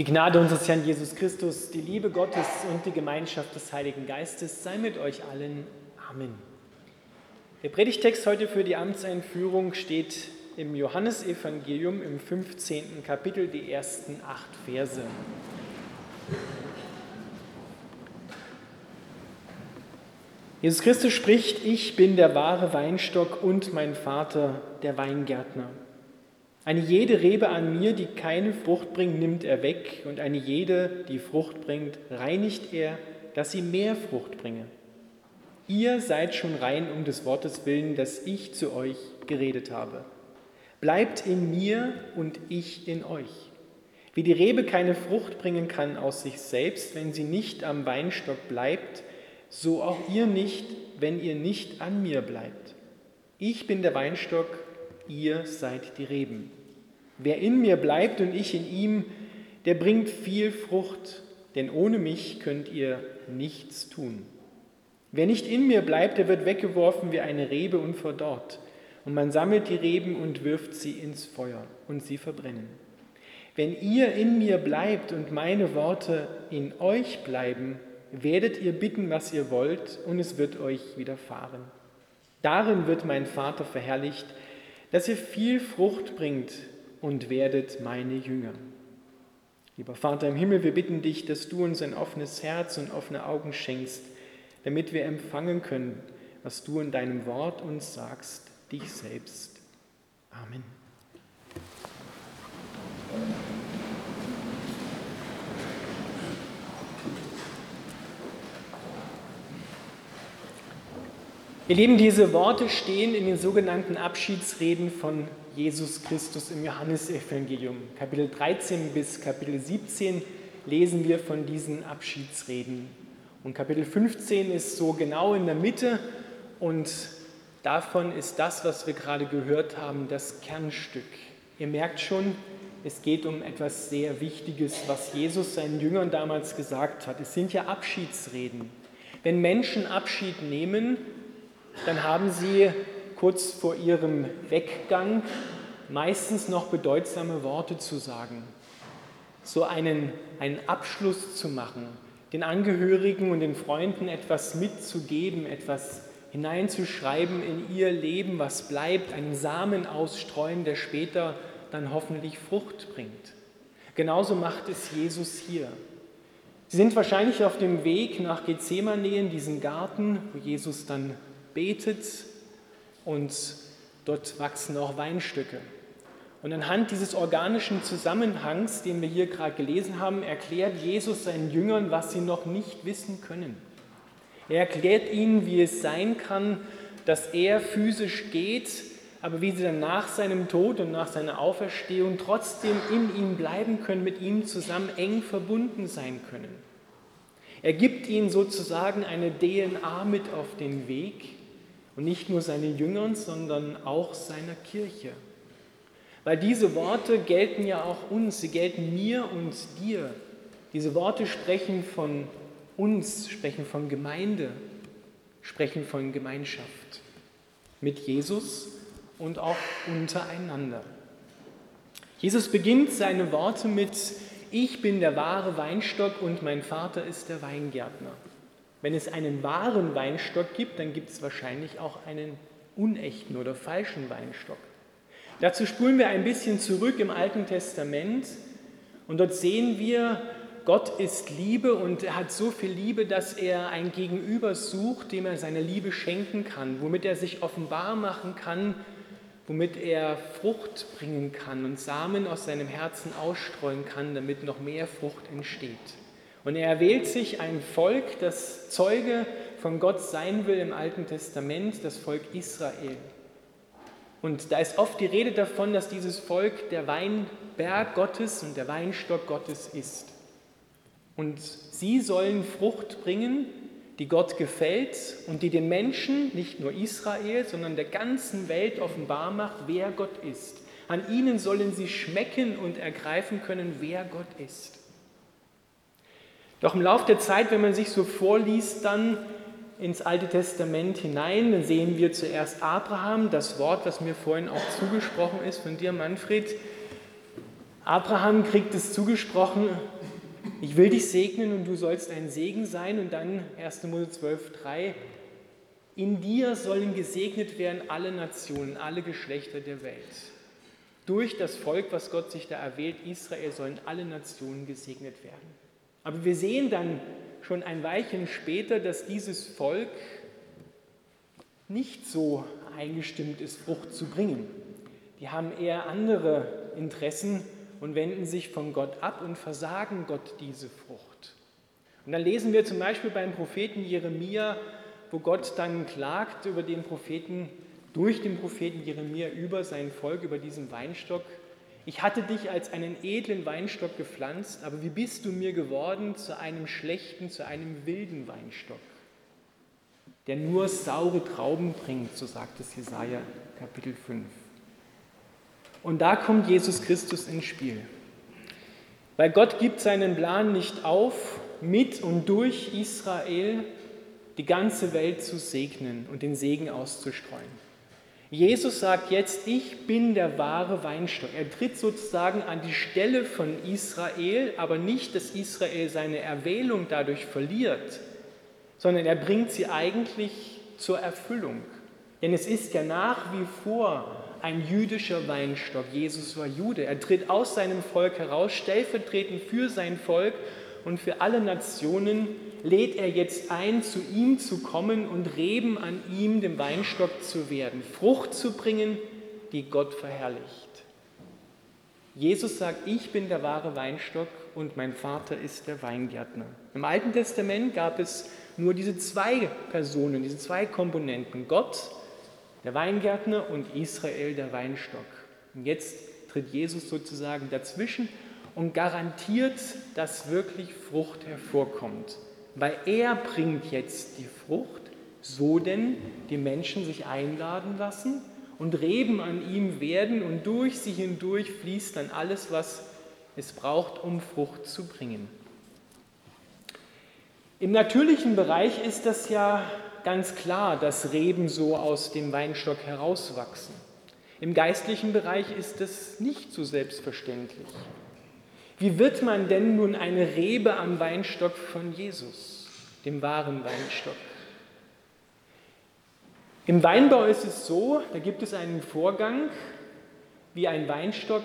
Die Gnade unseres Herrn Jesus Christus, die Liebe Gottes und die Gemeinschaft des Heiligen Geistes sei mit euch allen. Amen. Der Predigtext heute für die Amtseinführung steht im Johannesevangelium im 15. Kapitel, die ersten acht Verse. Jesus Christus spricht, ich bin der wahre Weinstock und mein Vater der Weingärtner. Eine jede Rebe an mir, die keine Frucht bringt, nimmt er weg, und eine jede, die Frucht bringt, reinigt er, dass sie mehr Frucht bringe. Ihr seid schon rein um des Wortes willen, das ich zu euch geredet habe. Bleibt in mir und ich in euch. Wie die Rebe keine Frucht bringen kann aus sich selbst, wenn sie nicht am Weinstock bleibt, so auch ihr nicht, wenn ihr nicht an mir bleibt. Ich bin der Weinstock, ihr seid die Reben. Wer in mir bleibt und ich in ihm, der bringt viel Frucht, denn ohne mich könnt ihr nichts tun. Wer nicht in mir bleibt, der wird weggeworfen wie eine Rebe und verdorrt. Und man sammelt die Reben und wirft sie ins Feuer und sie verbrennen. Wenn ihr in mir bleibt und meine Worte in euch bleiben, werdet ihr bitten, was ihr wollt, und es wird euch widerfahren. Darin wird mein Vater verherrlicht, dass ihr viel Frucht bringt und werdet meine Jünger. Lieber Vater im Himmel, wir bitten dich, dass du uns ein offenes Herz und offene Augen schenkst, damit wir empfangen können, was du in deinem Wort uns sagst, dich selbst. Amen. Ihr Lieben, diese Worte stehen in den sogenannten Abschiedsreden von Jesus Christus im Johannesevangelium. Kapitel 13 bis Kapitel 17 lesen wir von diesen Abschiedsreden. Und Kapitel 15 ist so genau in der Mitte und davon ist das, was wir gerade gehört haben, das Kernstück. Ihr merkt schon, es geht um etwas sehr Wichtiges, was Jesus seinen Jüngern damals gesagt hat. Es sind ja Abschiedsreden. Wenn Menschen Abschied nehmen, dann haben sie kurz vor ihrem Weggang meistens noch bedeutsame Worte zu sagen, so einen, einen Abschluss zu machen, den Angehörigen und den Freunden etwas mitzugeben, etwas hineinzuschreiben in ihr Leben, was bleibt, einen Samen ausstreuen, der später dann hoffentlich Frucht bringt. Genauso macht es Jesus hier. Sie sind wahrscheinlich auf dem Weg nach Gethsemane in diesen Garten, wo Jesus dann betet und dort wachsen auch Weinstücke. Und anhand dieses organischen Zusammenhangs, den wir hier gerade gelesen haben, erklärt Jesus seinen Jüngern, was sie noch nicht wissen können. Er erklärt ihnen, wie es sein kann, dass er physisch geht, aber wie sie dann nach seinem Tod und nach seiner Auferstehung trotzdem in ihm bleiben können, mit ihm zusammen eng verbunden sein können. Er gibt ihnen sozusagen eine DNA mit auf den Weg, und nicht nur seinen Jüngern, sondern auch seiner Kirche. Weil diese Worte gelten ja auch uns, sie gelten mir und dir. Diese Worte sprechen von uns, sprechen von Gemeinde, sprechen von Gemeinschaft mit Jesus und auch untereinander. Jesus beginnt seine Worte mit, ich bin der wahre Weinstock und mein Vater ist der Weingärtner. Wenn es einen wahren Weinstock gibt, dann gibt es wahrscheinlich auch einen unechten oder falschen Weinstock. Dazu spulen wir ein bisschen zurück im Alten Testament und dort sehen wir, Gott ist Liebe und er hat so viel Liebe, dass er ein Gegenüber sucht, dem er seine Liebe schenken kann, womit er sich offenbar machen kann, womit er Frucht bringen kann und Samen aus seinem Herzen ausstreuen kann, damit noch mehr Frucht entsteht. Und er erwählt sich ein Volk, das Zeuge von Gott sein will im Alten Testament, das Volk Israel. Und da ist oft die Rede davon, dass dieses Volk der Weinberg Gottes und der Weinstock Gottes ist. Und sie sollen Frucht bringen, die Gott gefällt und die den Menschen, nicht nur Israel, sondern der ganzen Welt offenbar macht, wer Gott ist. An ihnen sollen sie schmecken und ergreifen können, wer Gott ist. Doch im Laufe der Zeit, wenn man sich so vorliest, dann ins Alte Testament hinein, dann sehen wir zuerst Abraham, das Wort, was mir vorhin auch zugesprochen ist von dir, Manfred. Abraham kriegt es zugesprochen, ich will dich segnen und du sollst ein Segen sein. Und dann 1. Mose 12, 3, in dir sollen gesegnet werden alle Nationen, alle Geschlechter der Welt. Durch das Volk, was Gott sich da erwählt, Israel, sollen alle Nationen gesegnet werden. Aber wir sehen dann schon ein Weilchen später, dass dieses Volk nicht so eingestimmt ist, Frucht zu bringen. Die haben eher andere Interessen und wenden sich von Gott ab und versagen Gott diese Frucht. Und dann lesen wir zum Beispiel beim Propheten Jeremia, wo Gott dann klagt über den Propheten, durch den Propheten Jeremia über sein Volk, über diesen Weinstock. Ich hatte dich als einen edlen Weinstock gepflanzt, aber wie bist du mir geworden zu einem schlechten, zu einem wilden Weinstock, der nur saure Trauben bringt, so sagt es Jesaja Kapitel 5. Und da kommt Jesus Christus ins Spiel. Weil Gott gibt seinen Plan nicht auf, mit und durch Israel die ganze Welt zu segnen und den Segen auszustreuen. Jesus sagt jetzt, ich bin der wahre Weinstock. Er tritt sozusagen an die Stelle von Israel, aber nicht, dass Israel seine Erwählung dadurch verliert, sondern er bringt sie eigentlich zur Erfüllung. Denn es ist ja nach wie vor ein jüdischer Weinstock. Jesus war Jude. Er tritt aus seinem Volk heraus, stellvertretend für sein Volk und für alle Nationen lädt er jetzt ein, zu ihm zu kommen und Reben an ihm, dem Weinstock zu werden, Frucht zu bringen, die Gott verherrlicht. Jesus sagt, ich bin der wahre Weinstock und mein Vater ist der Weingärtner. Im Alten Testament gab es nur diese zwei Personen, diese zwei Komponenten, Gott der Weingärtner und Israel, der Weinstock. Und jetzt tritt Jesus sozusagen dazwischen und garantiert, dass wirklich Frucht hervorkommt. Weil er bringt jetzt die Frucht, so denn die Menschen sich einladen lassen und Reben an ihm werden und durch sie hindurch fließt dann alles, was es braucht, um Frucht zu bringen. Im natürlichen Bereich ist das ja ganz klar, dass Reben so aus dem Weinstock herauswachsen. Im geistlichen Bereich ist es nicht so selbstverständlich. Wie wird man denn nun eine Rebe am Weinstock von Jesus, dem wahren Weinstock? Im Weinbau ist es so, da gibt es einen Vorgang, wie ein Weinstock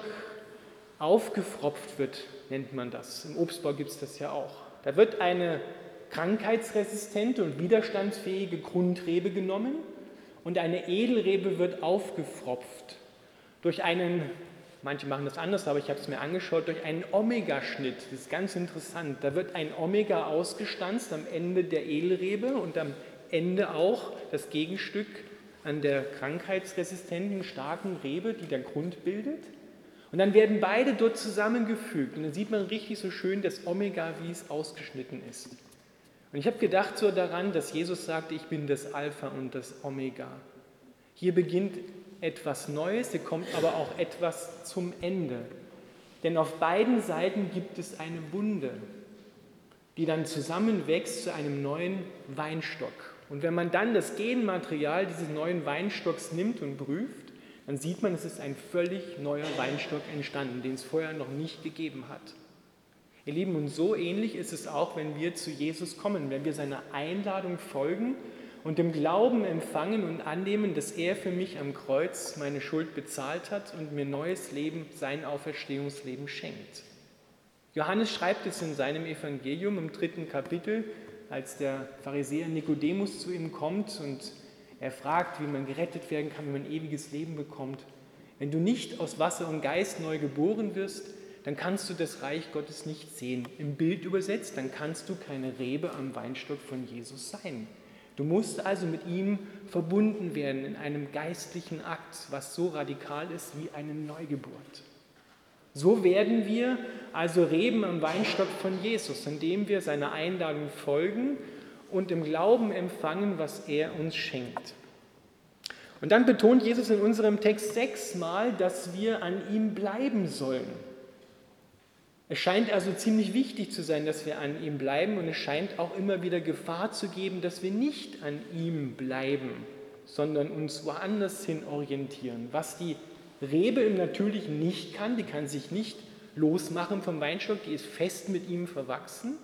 aufgefropft wird, nennt man das. Im Obstbau gibt es das ja auch. Da wird eine krankheitsresistente und widerstandsfähige Grundrebe genommen und eine Edelrebe wird aufgefropft durch einen, manche machen das anders, aber ich habe es mir angeschaut, durch einen Omega-Schnitt. Das ist ganz interessant. Da wird ein Omega ausgestanzt am Ende der Edelrebe und am Ende auch das Gegenstück an der krankheitsresistenten, starken Rebe, die der Grund bildet. Und dann werden beide dort zusammengefügt und dann sieht man richtig so schön das Omega, wie es ausgeschnitten ist. Und ich habe gedacht so daran, dass Jesus sagte, ich bin das Alpha und das Omega. Hier beginnt etwas Neues, hier kommt aber auch etwas zum Ende. Denn auf beiden Seiten gibt es eine Wunde, die dann zusammenwächst zu einem neuen Weinstock. Und wenn man dann das Genmaterial dieses neuen Weinstocks nimmt und prüft, dann sieht man, es ist ein völlig neuer Weinstock entstanden, den es vorher noch nicht gegeben hat. Ihr Lieben, und so ähnlich ist es auch, wenn wir zu Jesus kommen, wenn wir seiner Einladung folgen und im Glauben empfangen und annehmen, dass er für mich am Kreuz meine Schuld bezahlt hat und mir neues Leben, sein Auferstehungsleben schenkt. Johannes schreibt es in seinem Evangelium im dritten Kapitel, als der Pharisäer Nikodemus zu ihm kommt und er fragt, wie man gerettet werden kann, wie man ewiges Leben bekommt. Wenn du nicht aus Wasser und Geist neu geboren wirst, dann kannst du das Reich Gottes nicht sehen. Im Bild übersetzt, dann kannst du keine Rebe am Weinstock von Jesus sein. Du musst also mit ihm verbunden werden in einem geistlichen Akt, was so radikal ist wie eine Neugeburt. So werden wir also Reben am Weinstock von Jesus, indem wir seiner Einladung folgen und im Glauben empfangen, was er uns schenkt. Und dann betont Jesus in unserem Text sechsmal, dass wir an ihm bleiben sollen. Es scheint also ziemlich wichtig zu sein, dass wir an ihm bleiben und es scheint auch immer wieder Gefahr zu geben, dass wir nicht an ihm bleiben, sondern uns woanders hin orientieren. Was die Rebe im Natürlichen nicht kann, die kann sich nicht losmachen vom Weinstock, die ist fest mit ihm verwachsen.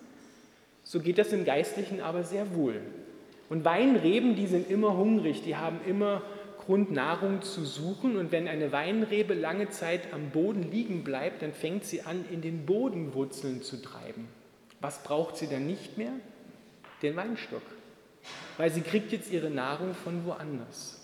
So geht das im Geistlichen aber sehr wohl. Und Weinreben, die sind immer hungrig, die haben immer Grund, Nahrung zu suchen. Und wenn eine Weinrebe lange Zeit am Boden liegen bleibt, dann fängt sie an, in den Bodenwurzeln zu treiben. Was braucht sie dann nicht mehr? Den Weinstock. Weil sie kriegt jetzt ihre Nahrung von woanders.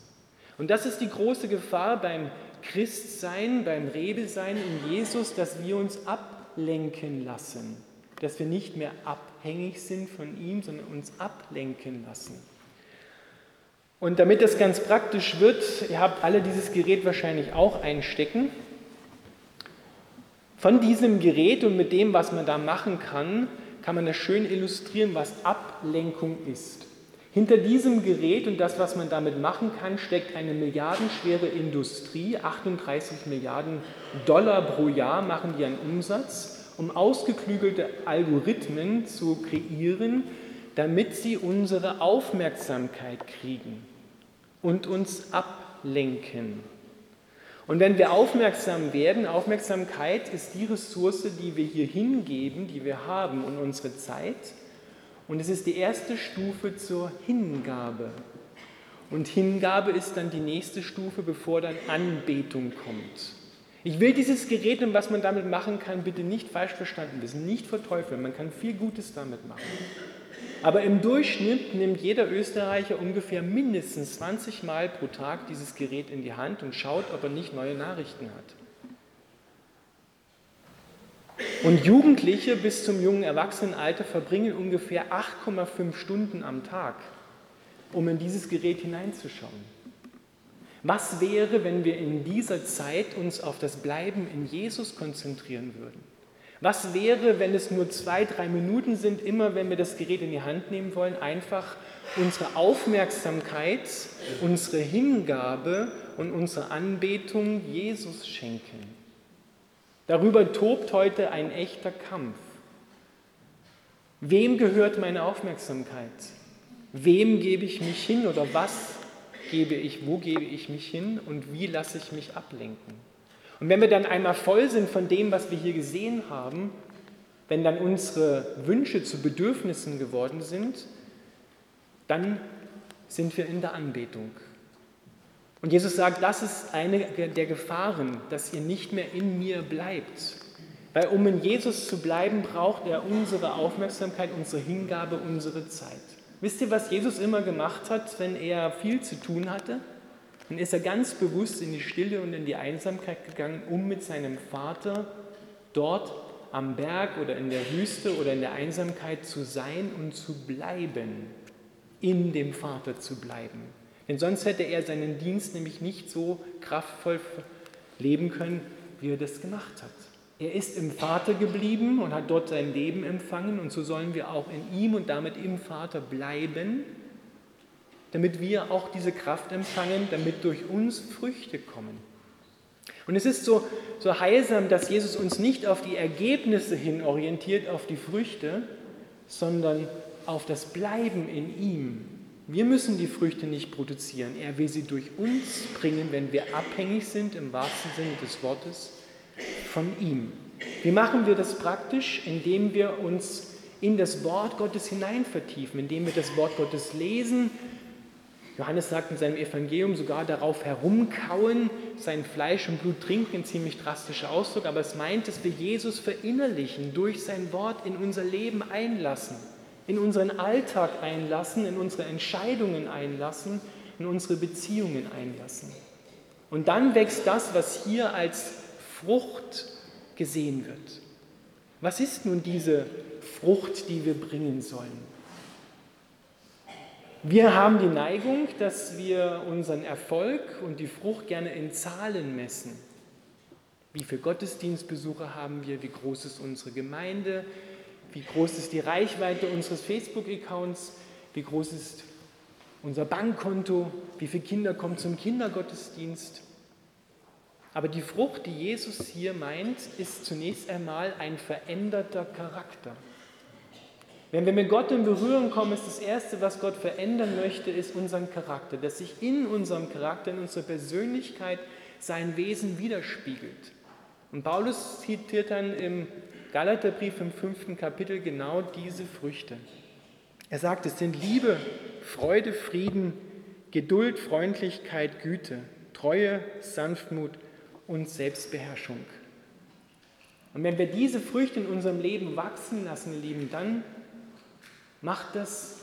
Und das ist die große Gefahr beim Christsein, beim Rebesein in Jesus, dass wir uns ablenken lassen, dass wir nicht mehr abhängig sind von ihm, sondern uns ablenken lassen. Und damit das ganz praktisch wird, ihr habt alle dieses Gerät wahrscheinlich auch einstecken. Von diesem Gerät und mit dem, was man da machen kann, kann man das schön illustrieren, was Ablenkung ist. Hinter diesem Gerät und das, was man damit machen kann, steckt eine milliardenschwere Industrie. 38 Milliarden Dollar pro Jahr machen die an Umsatz, um ausgeklügelte Algorithmen zu kreieren, damit sie unsere Aufmerksamkeit kriegen und uns ablenken. Und wenn wir aufmerksam werden, Aufmerksamkeit ist die Ressource, die wir hier hingeben, die wir haben und unsere Zeit. Und es ist die erste Stufe zur Hingabe. Und Hingabe ist dann die nächste Stufe, bevor dann Anbetung kommt. Ich will dieses Gerät und was man damit machen kann, bitte nicht falsch verstanden wissen, nicht verteufeln. Man kann viel Gutes damit machen. Aber im Durchschnitt nimmt jeder Österreicher ungefähr mindestens 20 Mal pro Tag dieses Gerät in die Hand und schaut, ob er nicht neue Nachrichten hat. Und Jugendliche bis zum jungen Erwachsenenalter verbringen ungefähr 8,5 Stunden am Tag, um in dieses Gerät hineinzuschauen. Was wäre, wenn wir in dieser Zeit uns auf das Bleiben in Jesus konzentrieren würden? Was wäre, wenn es nur zwei, drei Minuten sind, immer wenn wir das Gerät in die Hand nehmen wollen, einfach unsere Aufmerksamkeit, unsere Hingabe und unsere Anbetung Jesus schenken? Darüber tobt heute ein echter Kampf. Wem gehört meine Aufmerksamkeit? Wem gebe ich mich hin oder was gebe ich, wo gebe ich mich hin und wie lasse ich mich ablenken? Und wenn wir dann einmal voll sind von dem, was wir hier gesehen haben, wenn dann unsere Wünsche zu Bedürfnissen geworden sind, dann sind wir in der Anbetung. Und Jesus sagt, das ist eine der Gefahren, dass ihr nicht mehr in mir bleibt. Weil um in Jesus zu bleiben, braucht er unsere Aufmerksamkeit, unsere Hingabe, unsere Zeit. Wisst ihr, was Jesus immer gemacht hat, wenn er viel zu tun hatte? Dann ist er ganz bewusst in die Stille und in die Einsamkeit gegangen, um mit seinem Vater dort am Berg oder in der Wüste oder in der Einsamkeit zu sein und zu bleiben, in dem Vater zu bleiben. Denn sonst hätte er seinen Dienst nämlich nicht so kraftvoll leben können, wie er das gemacht hat. Er ist im Vater geblieben und hat dort sein Leben empfangen und so sollen wir auch in ihm und damit im Vater bleiben damit wir auch diese Kraft empfangen, damit durch uns Früchte kommen. Und es ist so, so heilsam, dass Jesus uns nicht auf die Ergebnisse hin orientiert, auf die Früchte, sondern auf das Bleiben in ihm. Wir müssen die Früchte nicht produzieren. Er will sie durch uns bringen, wenn wir abhängig sind, im wahrsten Sinne des Wortes, von ihm. Wie machen wir das praktisch? Indem wir uns in das Wort Gottes hinein vertiefen, indem wir das Wort Gottes lesen, Johannes sagt in seinem Evangelium sogar darauf herumkauen, sein Fleisch und Blut trinken, ein ziemlich drastischer Ausdruck, aber es meint, dass wir Jesus verinnerlichen, durch sein Wort in unser Leben einlassen, in unseren Alltag einlassen, in unsere Entscheidungen einlassen, in unsere Beziehungen einlassen. Und dann wächst das, was hier als Frucht gesehen wird. Was ist nun diese Frucht, die wir bringen sollen? Wir haben die Neigung, dass wir unseren Erfolg und die Frucht gerne in Zahlen messen. Wie viele Gottesdienstbesucher haben wir? Wie groß ist unsere Gemeinde? Wie groß ist die Reichweite unseres Facebook-Accounts? Wie groß ist unser Bankkonto? Wie viele Kinder kommen zum Kindergottesdienst? Aber die Frucht, die Jesus hier meint, ist zunächst einmal ein veränderter Charakter. Wenn wir mit Gott in Berührung kommen, ist das Erste, was Gott verändern möchte, ist unseren Charakter, dass sich in unserem Charakter, in unserer Persönlichkeit sein Wesen widerspiegelt. Und Paulus zitiert dann im Galaterbrief im fünften Kapitel genau diese Früchte. Er sagt, es sind Liebe, Freude, Frieden, Geduld, Freundlichkeit, Güte, Treue, Sanftmut und Selbstbeherrschung. Und wenn wir diese Früchte in unserem Leben wachsen lassen, Lieben, dann macht das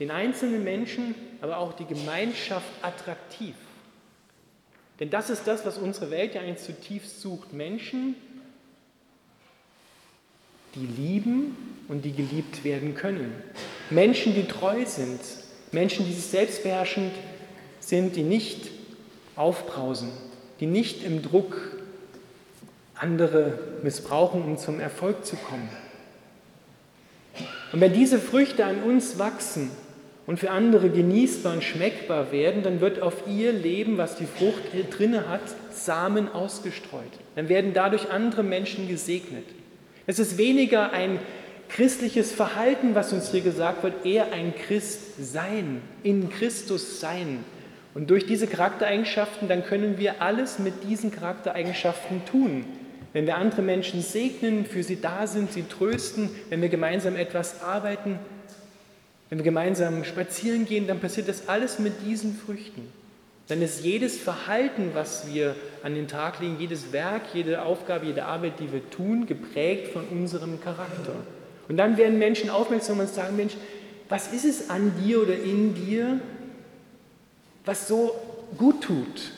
den einzelnen Menschen, aber auch die Gemeinschaft attraktiv. Denn das ist das, was unsere Welt ja eigentlich zutiefst sucht. Menschen, die lieben und die geliebt werden können. Menschen, die treu sind. Menschen, die sich selbstbeherrschend sind, die nicht aufbrausen, die nicht im Druck andere missbrauchen, um zum Erfolg zu kommen. Und wenn diese Früchte an uns wachsen und für andere genießbar und schmeckbar werden, dann wird auf ihr Leben, was die Frucht drinne hat, Samen ausgestreut. Dann werden dadurch andere Menschen gesegnet. Es ist weniger ein christliches Verhalten, was uns hier gesagt wird, eher ein Christsein, in Christus sein. Und durch diese Charaktereigenschaften, dann können wir alles mit diesen Charaktereigenschaften tun. Wenn wir andere Menschen segnen, für sie da sind, sie trösten, wenn wir gemeinsam etwas arbeiten, wenn wir gemeinsam spazieren gehen, dann passiert das alles mit diesen Früchten. Dann ist jedes Verhalten, was wir an den Tag legen, jedes Werk, jede Aufgabe, jede Arbeit, die wir tun, geprägt von unserem Charakter. Und dann werden Menschen aufmerksam und sagen, Mensch, was ist es an dir oder in dir, was so gut tut?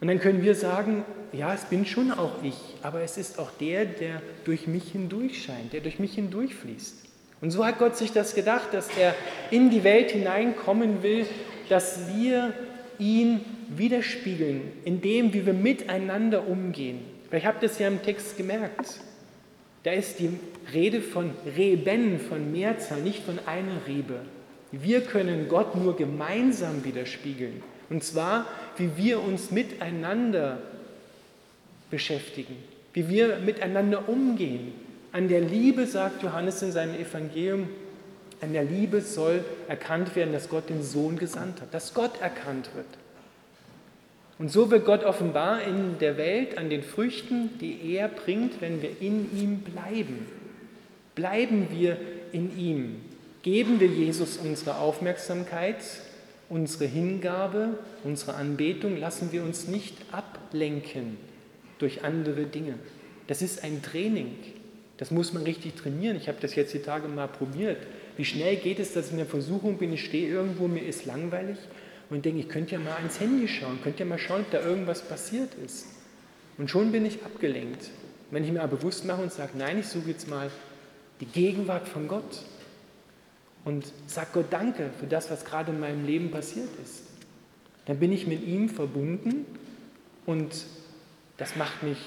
Und dann können wir sagen, ja, es bin schon auch ich, aber es ist auch der, der durch mich hindurch scheint, der durch mich hindurchfließt. Und so hat Gott sich das gedacht, dass er in die Welt hineinkommen will, dass wir ihn widerspiegeln, in dem, wie wir miteinander umgehen. Habt ihr es ja im Text gemerkt. Da ist die Rede von Reben, von Mehrzahl, nicht von einer Rebe. Wir können Gott nur gemeinsam widerspiegeln. Und zwar, wie wir uns miteinander beschäftigen, wie wir miteinander umgehen. An der Liebe, sagt Johannes in seinem Evangelium, an der Liebe soll erkannt werden, dass Gott den Sohn gesandt hat, dass Gott erkannt wird. Und so wird Gott offenbar in der Welt an den Früchten, die er bringt, wenn wir in ihm bleiben. Bleiben wir in ihm. Geben wir Jesus unsere Aufmerksamkeit, unsere Hingabe, unsere Anbetung, lassen wir uns nicht ablenken durch andere Dinge. Das ist ein Training. Das muss man richtig trainieren. Ich habe das jetzt die Tage mal probiert. Wie schnell geht es, dass ich in der Versuchung bin, ich stehe irgendwo, mir ist langweilig und denke, ich könnte ja mal ans Handy schauen, könnte ja mal schauen, ob da irgendwas passiert ist. Und schon bin ich abgelenkt. Wenn ich mir aber bewusst mache und sage, nein, ich suche jetzt mal die Gegenwart von Gott und sage Gott Danke für das, was gerade in meinem Leben passiert ist, dann bin ich mit ihm verbunden und das macht mich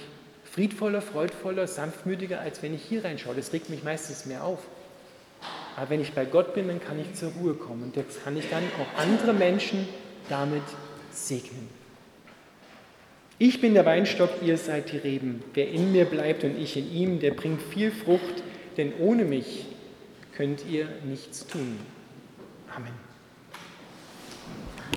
friedvoller, freudvoller, sanftmütiger, als wenn ich hier reinschaue. Das regt mich meistens mehr auf. Aber wenn ich bei Gott bin, dann kann ich zur Ruhe kommen und jetzt kann ich dann auch andere Menschen damit segnen. Ich bin der Weinstock, ihr seid die Reben. Wer in mir bleibt und ich in ihm, der bringt viel Frucht, denn ohne mich könnt ihr nichts tun. Amen.